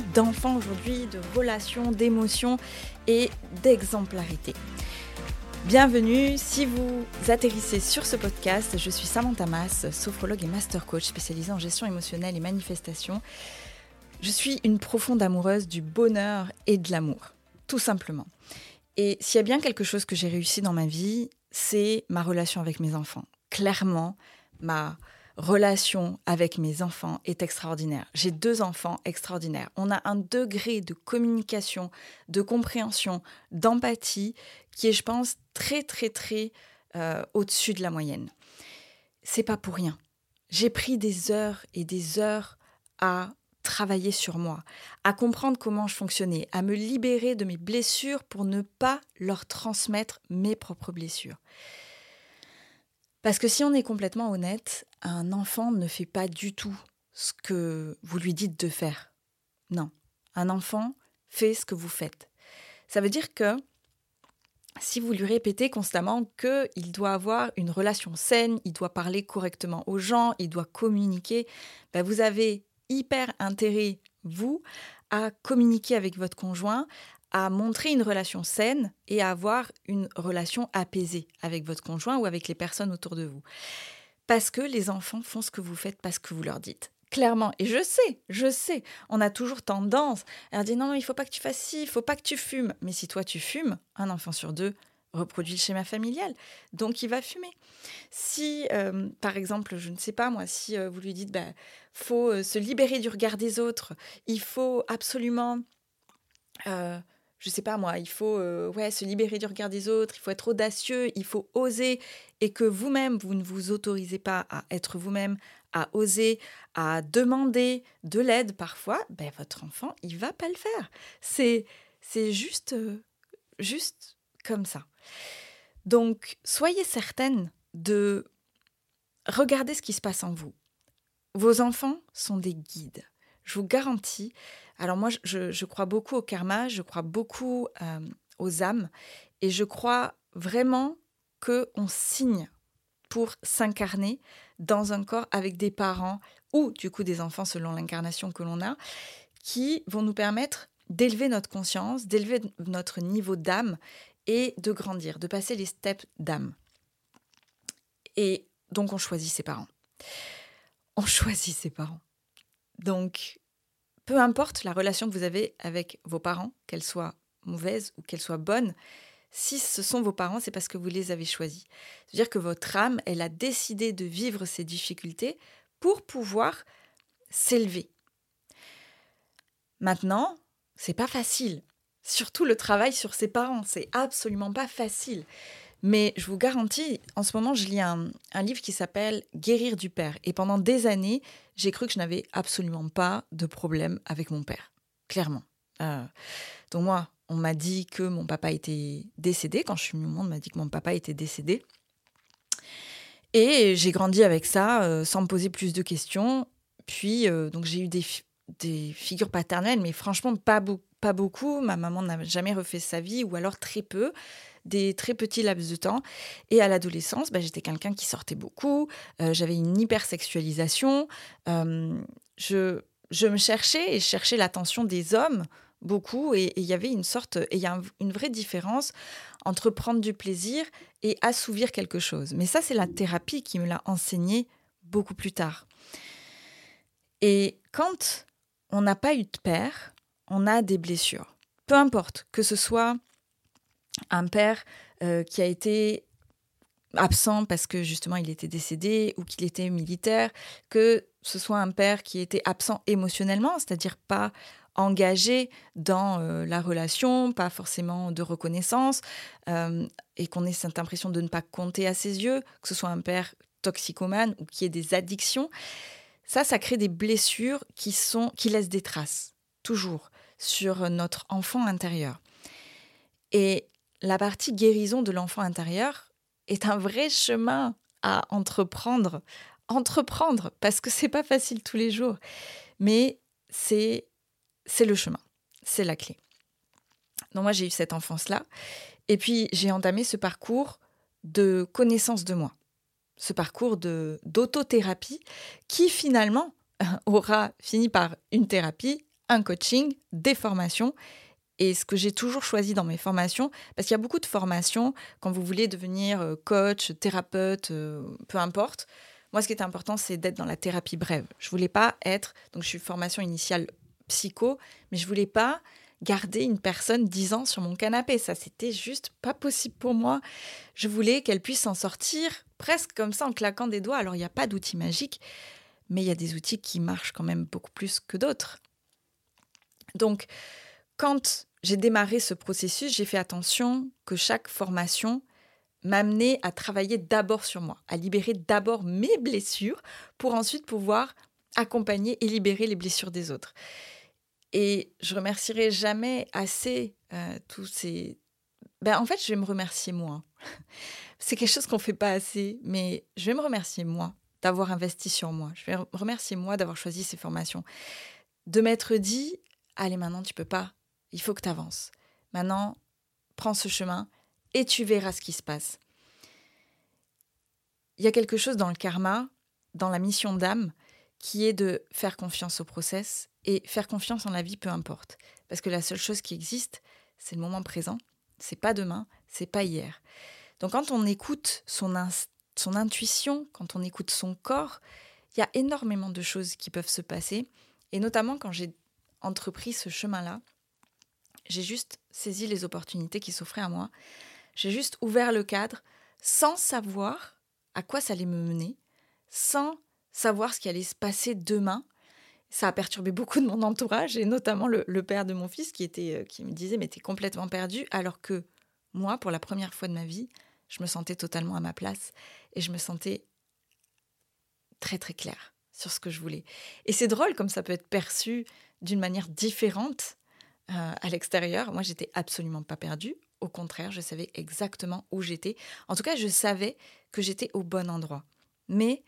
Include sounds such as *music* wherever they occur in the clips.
d'enfants aujourd'hui, de relations, d'émotions et d'exemplarité. Bienvenue, si vous atterrissez sur ce podcast, je suis Samantha Mas, sophrologue et master coach spécialisée en gestion émotionnelle et manifestation. Je suis une profonde amoureuse du bonheur et de l'amour, tout simplement. Et s'il y a bien quelque chose que j'ai réussi dans ma vie, c'est ma relation avec mes enfants. Clairement, ma relation avec mes enfants est extraordinaire. J'ai deux enfants extraordinaires. On a un degré de communication, de compréhension, d'empathie qui est, je pense, très, très, très euh, au-dessus de la moyenne. C'est pas pour rien. J'ai pris des heures et des heures à travailler sur moi, à comprendre comment je fonctionnais, à me libérer de mes blessures pour ne pas leur transmettre mes propres blessures. Parce que si on est complètement honnête, un enfant ne fait pas du tout ce que vous lui dites de faire. Non, un enfant fait ce que vous faites. Ça veut dire que si vous lui répétez constamment qu'il doit avoir une relation saine, il doit parler correctement aux gens, il doit communiquer, ben vous avez hyper intérêt, vous, à communiquer avec votre conjoint, à montrer une relation saine et à avoir une relation apaisée avec votre conjoint ou avec les personnes autour de vous. Parce que les enfants font ce que vous faites parce que vous leur dites. Clairement. Et je sais, je sais, on a toujours tendance à dire non, non, il faut pas que tu fasses ci, il faut pas que tu fumes. Mais si toi tu fumes, un enfant sur deux reproduit le schéma familial. Donc il va fumer. Si, euh, par exemple, je ne sais pas moi, si euh, vous lui dites, bah, faut euh, se libérer du regard des autres, il faut absolument je sais pas moi, il faut euh, se libérer du regard des autres, il faut être audacieux, il faut oser, et que vous-même, vous ne vous autorisez pas à être vous-même, à oser, à demander de l'aide parfois, ben, votre enfant, il va pas le faire. C'est, c'est juste, euh, juste comme ça. Donc, soyez certaine de regarder ce qui se passe en vous. Vos enfants sont des guides. Je vous garantis, alors moi, je, crois beaucoup au karma, je crois beaucoup euh, aux âmes, et je crois vraiment qu'on signe pour s'incarner dans un corps avec des parents ou du coup des enfants selon l'incarnation que l'on a, qui vont nous permettre d'élever notre conscience, d'élever notre niveau d'âme et de grandir, de passer les steps d'âme. Et donc on choisit ses parents. On *laughs* choisit ses parents. Donc peu importe la relation que vous avez avec vos parents, qu'elle soit mauvaise ou qu'elle soit bonne, si ce sont vos parents, c'est parce que vous les avez choisis. C'est-à-dire que votre âme, elle a décidé de vivre ces difficultés pour pouvoir s'élever. Maintenant, c'est pas facile. Surtout le travail sur ses parents, c'est absolument pas facile. Mais je vous garantis, en ce moment, je lis un, livre qui s'appelle Guérir du père. Et pendant des années, j'ai cru que je n'avais absolument pas de problème avec mon père. Clairement. Euh, donc moi, on m'a dit que mon papa était décédé. Quand je suis venue au monde, on m'a dit que mon papa était décédé. Et j'ai grandi avec ça, euh, sans me poser plus de questions. Puis, euh, donc j'ai eu des, figures paternelles, mais franchement, pas beaucoup. Ma maman n'a jamais refait sa vie, ou alors très peu des très petits laps de temps. Et à l'adolescence, bah, j'étais quelqu'un qui sortait beaucoup, euh, j'avais une hypersexualisation, euh, je, me cherchais et cherchais l'attention des hommes beaucoup et il y avait une sorte et il y a une vraie différence entre prendre du plaisir et assouvir quelque chose. Mais ça c'est la thérapie qui me l'a enseigné beaucoup plus tard. Et quand on n'a pas eu de père, on a des blessures. Peu importe que ce soit un père euh, qui a été absent parce que justement il était décédé ou qu'il était militaire, que ce soit un père qui était absent émotionnellement, c'est-à-dire pas engagé dans euh, la relation, pas forcément de reconnaissance, euh, et qu'on ait cette impression de ne pas compter à ses yeux, que ce soit un père toxicomane ou qui ait des addictions, ça, ça crée des blessures qui, sont, qui laissent des traces, toujours, sur notre enfant intérieur. Et la partie guérison de l'enfant intérieur est un vrai chemin à entreprendre. Entreprendre, parce que c'est pas facile tous les jours, mais c'est le chemin, c'est la clé. Donc moi j'ai eu cette enfance là, et puis j'ai entamé ce parcours de connaissance de moi, ce parcours de d'autothérapie qui finalement *laughs* aura fini par une thérapie, un coaching, des formations. Et ce que j'ai toujours choisi dans mes formations, parce qu'il y a beaucoup de formations quand vous voulez devenir euh, coach, thérapeute, euh, peu importe. Moi, ce qui était important, c'est d'être dans la thérapie brève. Je voulais pas être, donc je suis formation initiale psycho, mais je voulais pas garder une personne dix ans sur mon canapé. Ça, c'était juste pas possible pour moi. Je voulais qu'elle puisse s'en sortir presque comme ça en claquant des doigts. Alors, il n'y a pas d'outils magiques, mais il y a des outils qui marchent quand même beaucoup plus que d'autres. Donc, quand j'ai démarré ce processus, j'ai fait attention que chaque formation m'amenait à travailler d'abord sur moi, à libérer d'abord mes blessures pour ensuite pouvoir accompagner et libérer les blessures des autres. Et je remercierai jamais assez euh, tous ces... Ben, en fait, je vais me remercier moi. *laughs* C'est quelque chose qu'on ne fait pas assez, mais je vais me remercier moi d'avoir investi sur moi. Je vais remercier moi d'avoir choisi ces formations. De m'être dit, allez maintenant, tu peux pas il faut que tu avances. Maintenant, prends ce chemin et tu verras ce qui se passe. Il y a quelque chose dans le karma, dans la mission d'âme, qui est de faire confiance au process et faire confiance en la vie, peu importe. Parce que la seule chose qui existe, c'est le moment présent. C'est pas demain, c'est pas hier. Donc quand on écoute son, son intuition, quand on écoute son corps, il y a énormément de choses qui peuvent se passer. Et notamment quand j'ai entrepris ce chemin-là, j'ai juste saisi les opportunités qui s'offraient à moi. J'ai juste ouvert le cadre sans savoir à quoi ça allait me mener, sans savoir ce qui allait se passer demain. Ça a perturbé beaucoup de mon entourage et notamment le, père de mon fils qui, était, euh, qui me disait mais complètement perdu alors que moi, pour la première fois de ma vie, je me sentais totalement à ma place et je me sentais très très claire sur ce que je voulais. Et c'est drôle comme ça peut être perçu d'une manière différente euh, à l'extérieur. Moi, j'étais absolument pas perdue. Au contraire, je savais exactement où j'étais. En tout cas, je savais que j'étais au bon endroit. Mais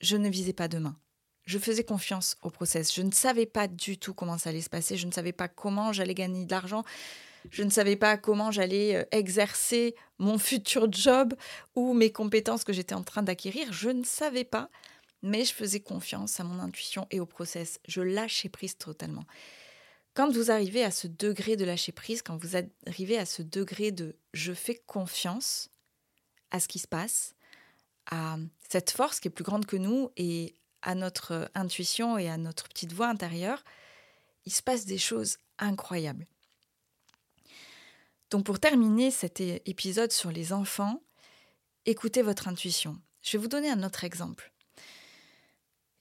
je ne visais pas demain. Je faisais confiance au process. Je ne savais pas du tout comment ça allait se passer. Je ne savais pas comment j'allais gagner de l'argent. Je ne savais pas comment j'allais euh, exercer mon futur job ou mes compétences que j'étais en train d'acquérir. Je ne savais pas, mais je faisais confiance à mon intuition et au process. Je lâchais prise totalement. Quand vous arrivez à ce degré de lâcher prise, quand vous arrivez à ce degré de je fais confiance à ce qui se passe, à cette force qui est plus grande que nous et à notre intuition et à notre petite voix intérieure, il se passe des choses incroyables. Donc pour terminer cet épisode sur les enfants, écoutez votre intuition. Je vais vous donner un autre exemple.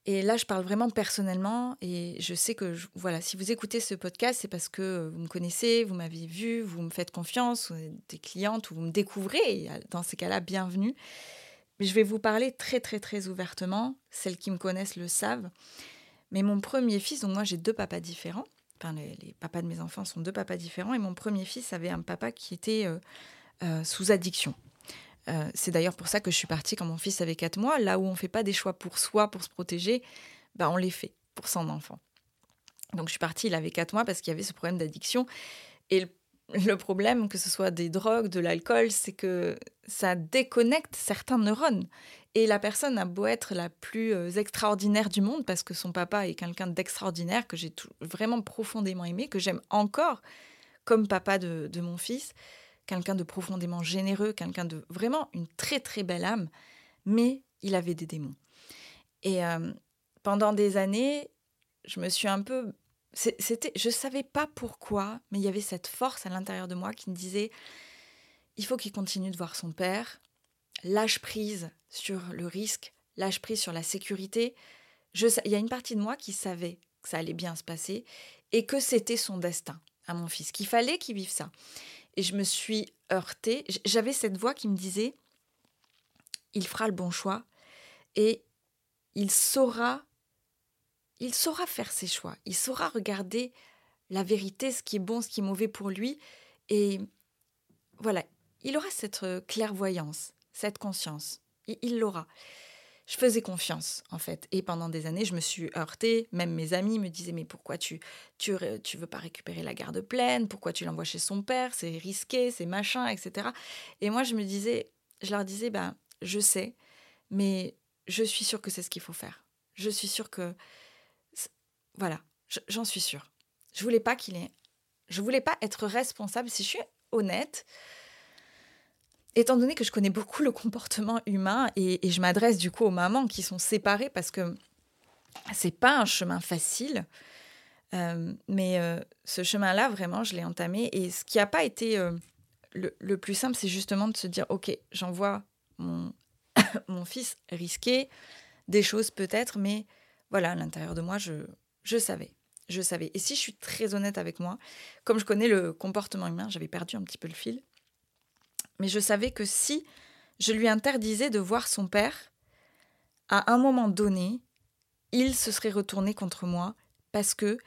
Et là, je parle vraiment personnellement et je sais que, voilà, si vous écoutez ce podcast, c'est parce que vous me connaissez, vous m'avez vu, vous me faites confiance, vous êtes des clientes ou vous me découvrez. dans ces cas-là, bienvenue. Mais je vais vous parler très, très, très ouvertement. Celles qui me connaissent le savent. Mais mon premier fils, donc moi j'ai deux papas différents. Enfin, les, papas de mes enfants sont deux papas différents. Et mon premier fils avait un papa qui était euh, euh, sous addiction. Euh, c'est d'ailleurs pour ça que je suis partie quand mon fils avait 4 mois. Là où on ne fait pas des choix pour soi, pour se protéger, bah on les fait pour son enfant. Donc je suis partie, il avait 4 mois parce qu'il y avait ce problème d'addiction. Et le, problème, que ce soit des drogues, de l'alcool, c'est que ça déconnecte certains neurones. Et la personne a beau être la plus euh, extraordinaire du monde, parce que son papa est quelqu'un d'extraordinaire, que j'ai vraiment profondément aimé, que j'aime encore comme papa de mon fils, quelqu'un de profondément généreux, quelqu'un de vraiment une très très belle âme, mais il avait des démons. Et euh, pendant des années, je me suis un peu c'était je savais pas pourquoi, mais il y avait cette force à l'intérieur de moi qui me disait il faut qu'il continue de voir son père, lâche prise sur le risque, lâche prise sur la sécurité. Il y a une partie de moi qui savait que ça allait bien se passer et que c'était son destin à mon fils, qu'il fallait qu'il vive ça. Et je me suis heurtée. J'avais cette voix qui me disait il fera le bon choix et il saura il saura faire ses choix. Il saura regarder la vérité, ce qui est bon, ce qui est mauvais pour lui et voilà, il aura cette clairvoyance, cette conscience. Il l'aura je faisais confiance, en fait. Et pendant des années, je me suis heurtée. Même mes amis me disaient Mais pourquoi tu, tu, tu veux pas récupérer la garde pleine? Pourquoi tu l'envoies chez son père? C'est risqué, c'est machin, etc. Et moi, je me disais, je leur disais ben, Je sais, mais je suis sûre que c'est ce qu'il faut faire. Je suis sûre que voilà, j'en suis sûre. Je voulais pas qu'il ait je voulais pas être responsable si je suis honnête. Étant donné que je connais beaucoup le comportement humain et, je m'adresse du coup aux mamans qui sont séparées parce que c'est pas un chemin facile. Euh, mais euh, ce chemin-là, vraiment, je l'ai entamé. Et ce qui n'a pas été euh, le, plus simple, c'est justement de se dire, OK, j'envoie mon, *coughs* mon fils risquer des choses peut-être, mais voilà, à l'intérieur de moi, je, je savais. Je savais. Et si je suis très honnête avec moi, comme je connais le comportement humain, j'avais perdu un petit peu le fil. Mais je savais que si je lui interdisais de voir son père, à un moment donné, il se serait retourné contre moi parce que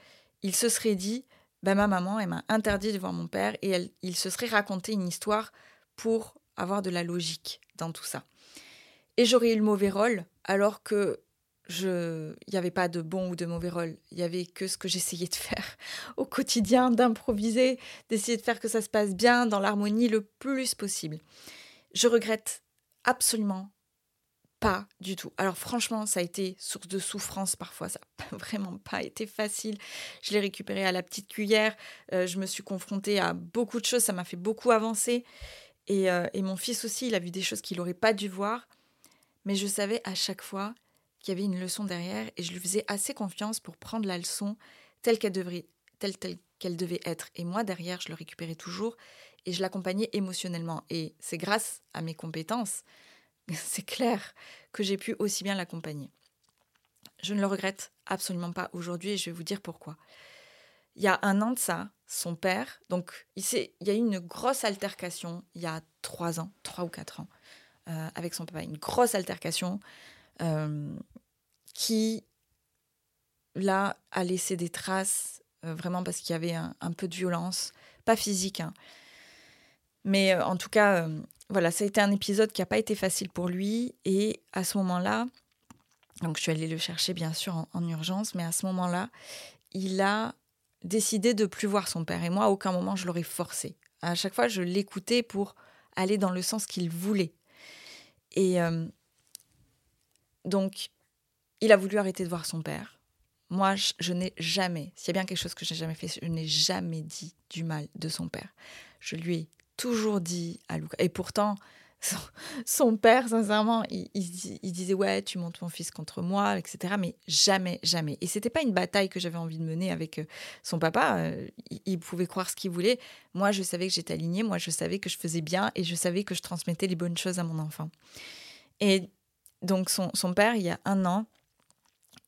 il se serait dit bah, ma maman elle m'a interdit de voir mon père et il se serait raconté une histoire pour avoir de la logique dans tout ça. Et j'aurais eu le mauvais rôle alors que je il n'y avait pas de bon ou de mauvais rôle, il y avait que ce que j'essayais de faire *laughs* au quotidien, d'improviser, d'essayer de faire que ça se passe bien dans l'harmonie le plus possible. Je regrette absolument pas du tout. Alors franchement, ça a été source de souffrance parfois, ça n'a *laughs* vraiment pas été facile. Je l'ai récupéré à la petite cuillère, euh, je me suis confrontée à beaucoup de choses, ça m'a fait beaucoup avancer. Et, euh, et, mon fils aussi, il a vu des choses qu'il n'aurait pas dû voir. Mais je savais à chaque fois qu'il y avait une leçon derrière et je lui faisais assez confiance pour prendre la leçon telle qu'elle devrait, telle, telle qu'elle devait être. Et moi, derrière, je le récupérais toujours et je l'accompagnais émotionnellement. Et c'est grâce à mes compétences, *laughs* c'est clair, que j'ai pu aussi bien l'accompagner. Je ne le regrette absolument pas aujourd'hui et je vais vous dire pourquoi. Il y a un an de ça, son père, donc il, il y a eu une grosse altercation il y a trois ans, trois ou quatre ans, euh, avec son papa, une grosse altercation. Euh, qui, là, a laissé des traces, euh, vraiment parce qu'il y avait un, peu de violence, pas physique, hein. mais euh, en tout cas, voilà, ça a été un épisode qui n'a pas été facile pour lui, et à ce moment-là, donc je suis allée le chercher bien sûr en, urgence, mais à ce moment-là, il a décidé de plus voir son père, et moi, à aucun moment, je l'aurais forcé. À chaque fois, je l'écoutais pour aller dans le sens qu'il voulait. Et donc, il a voulu arrêter de voir son père. Moi, je, n'ai jamais, s'il y a bien quelque chose que je n'ai jamais fait, je n'ai jamais dit du mal de son père. Je lui ai toujours dit à Luca. Et pourtant, *laughs* son, père, sincèrement, il, disait ouais, tu montes mon fils contre moi, etc. Mais jamais, jamais. Et c'était pas une bataille que j'avais envie de mener avec euh, son papa. Euh, il, pouvait croire ce qu'il voulait. Moi, je savais que j'étais alignée. Moi, je savais que je faisais bien et je savais que je transmettais les bonnes choses à mon enfant. Et donc son, père, il y a un an,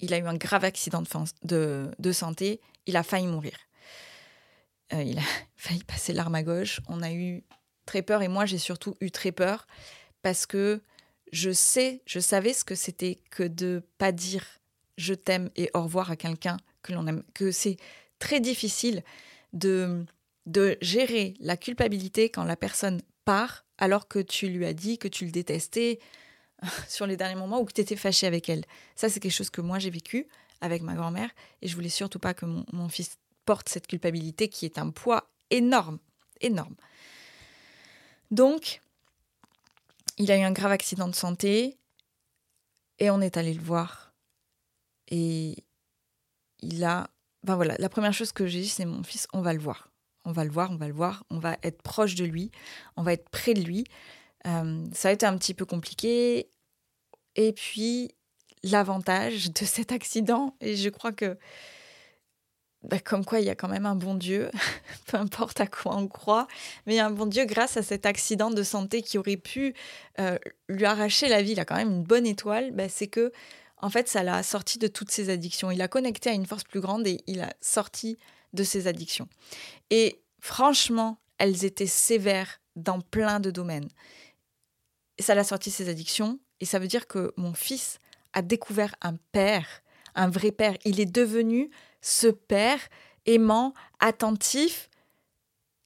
il a eu un grave accident de, santé. Il a failli mourir. Euh, il a *laughs* failli passer l'arme à gauche. On a eu très peur et moi j'ai surtout eu très peur parce que je sais, je savais ce que c'était que de pas dire je t'aime et au revoir à quelqu'un que l'on aime, que c'est très difficile de de gérer la culpabilité quand la personne part alors que tu lui as dit que tu le détestais, *laughs* sur les derniers moments ou que tu étais fâché avec elle. Ça, c'est quelque chose que moi j'ai vécu avec ma grand-mère et je voulais surtout pas que mon, fils porte cette culpabilité qui est un poids énorme, énorme. Donc, il a eu un grave accident de santé et on est allé le voir. Et il a. Ben voilà, la première chose que j'ai dit, c'est mon fils, on va le voir. On va le voir, on va le voir, on va être proche de lui, on va être près de lui. Euh, ça a été un petit peu compliqué. Et puis, l'avantage de *laughs* cet accident, et je crois que, bah, comme quoi il y a quand même un bon Dieu, *laughs* peu importe à quoi on croit, mais un bon Dieu grâce à cet accident de santé qui aurait pu euh, lui arracher la vie, il a quand même une bonne étoile, bah, c'est que, en fait, ça l'a sorti de toutes ses addictions. Il a connecté à une force plus grande et il a sorti de ses addictions. Et franchement, elles étaient sévères dans plein de domaines ça l'a sorti ses addictions. Et ça veut dire que mon fils a découvert un père, un vrai père. Il est devenu ce père aimant, attentif.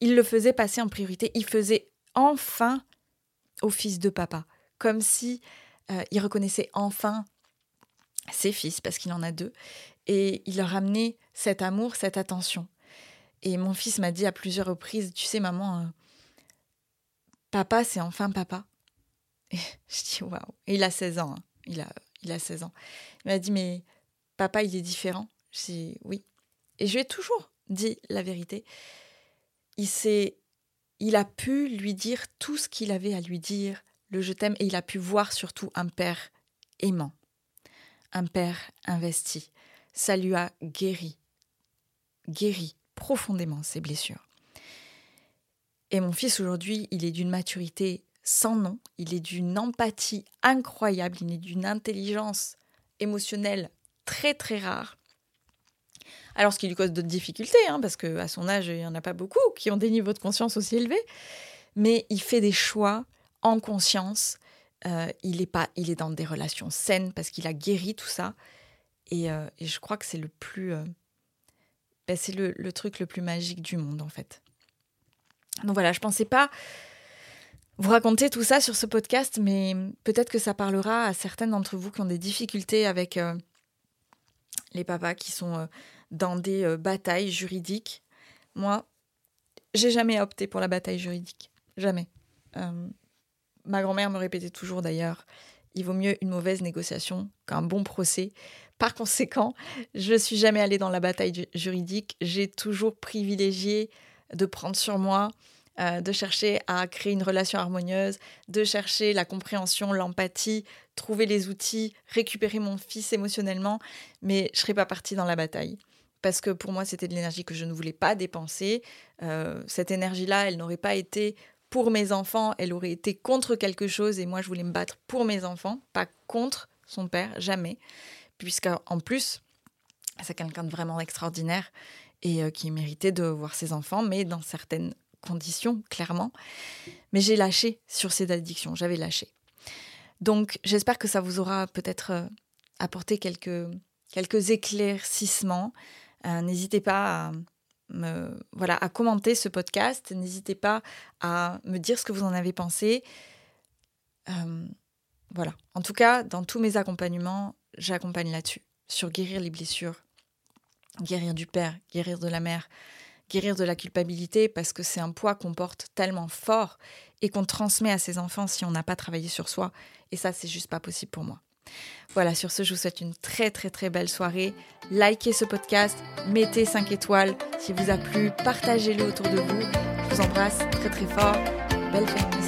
Il le faisait passer en priorité. Il faisait enfin office de papa, comme si euh, il reconnaissait enfin ses fils, parce qu'il en a deux, et il leur amenait cet amour, cette attention. Et mon fils m'a dit à plusieurs reprises, tu sais maman, euh, papa c'est enfin papa. Je dis waouh. Il a 16 ans. Hein. Il, a, il a 16 ans. Il m'a dit, mais papa, il est différent? J'ai dit, oui. Et je lui ai toujours dit la vérité. Il s'est, il a pu lui dire tout ce qu'il avait à lui dire, le je t'aime, et il a pu voir surtout un père aimant, un père investi. Ça lui a guéri, guéri profondément ses blessures. Et mon fils aujourd'hui, il est d'une maturité sans nom, il est d'une empathie incroyable, il est d'une intelligence émotionnelle très très rare. Alors ce qui lui cause d'autres difficultés, hein, parce qu'à son âge, il n'y en a pas beaucoup qui ont des niveaux de conscience aussi élevés, mais il fait des choix en conscience. Euh, il, est pas, il est dans des relations saines parce qu'il a guéri tout ça. Et, euh, je crois que c'est le plus... Euh, ben, c'est le, le, truc le plus magique du monde, en fait. Donc voilà, je pensais pas vous raconter tout ça sur ce podcast, mais peut-être que ça parlera à certaines d'entre vous qui ont des difficultés avec euh, les papas qui sont euh, dans des euh, batailles juridiques. Moi, j'ai jamais opté pour la bataille juridique. Jamais. ma grand-mère me répétait toujours d'ailleurs, il vaut mieux une mauvaise négociation qu'un bon procès. Par conséquent, je suis jamais allée dans la bataille juridique. J'ai toujours privilégié de prendre sur moi, euh, de chercher à créer une relation harmonieuse, de chercher la compréhension, l'empathie, trouver les outils, récupérer mon fils émotionnellement, mais je ne serais pas partie dans la bataille. Parce que pour moi, c'était de l'énergie que je ne voulais pas dépenser. Euh, cette énergie-là, elle n'aurait pas été pour mes enfants, elle aurait été contre quelque chose et moi, je voulais me battre pour mes enfants, pas contre son père, jamais. Puisqu'en plus, c'est quelqu'un de vraiment extraordinaire et euh, qui méritait de voir ses enfants, mais dans certaines conditions, clairement. Mais j'ai lâché sur ces addictions, j'avais lâché. Donc j'espère que ça vous aura peut-être euh, apporté quelques, quelques éclaircissements. Euh, n'hésitez pas à, me, voilà, à commenter ce podcast, n'hésitez pas à me dire ce que vous en avez pensé. voilà. En tout cas, dans tous mes accompagnements, j'accompagne là-dessus, sur guérir les blessures, guérir du père, guérir de la mère, guérir de la culpabilité, parce que c'est un poids qu'on porte tellement fort et qu'on transmet à ses enfants si on n'a pas travaillé sur soi. Et ça, c'est juste pas possible pour moi. Voilà, sur ce, je vous souhaite une très très très belle soirée. Likez ce podcast, mettez 5 étoiles si vous a plu, partagez-le autour de vous. Je vous embrasse très très fort. Belle féminisme.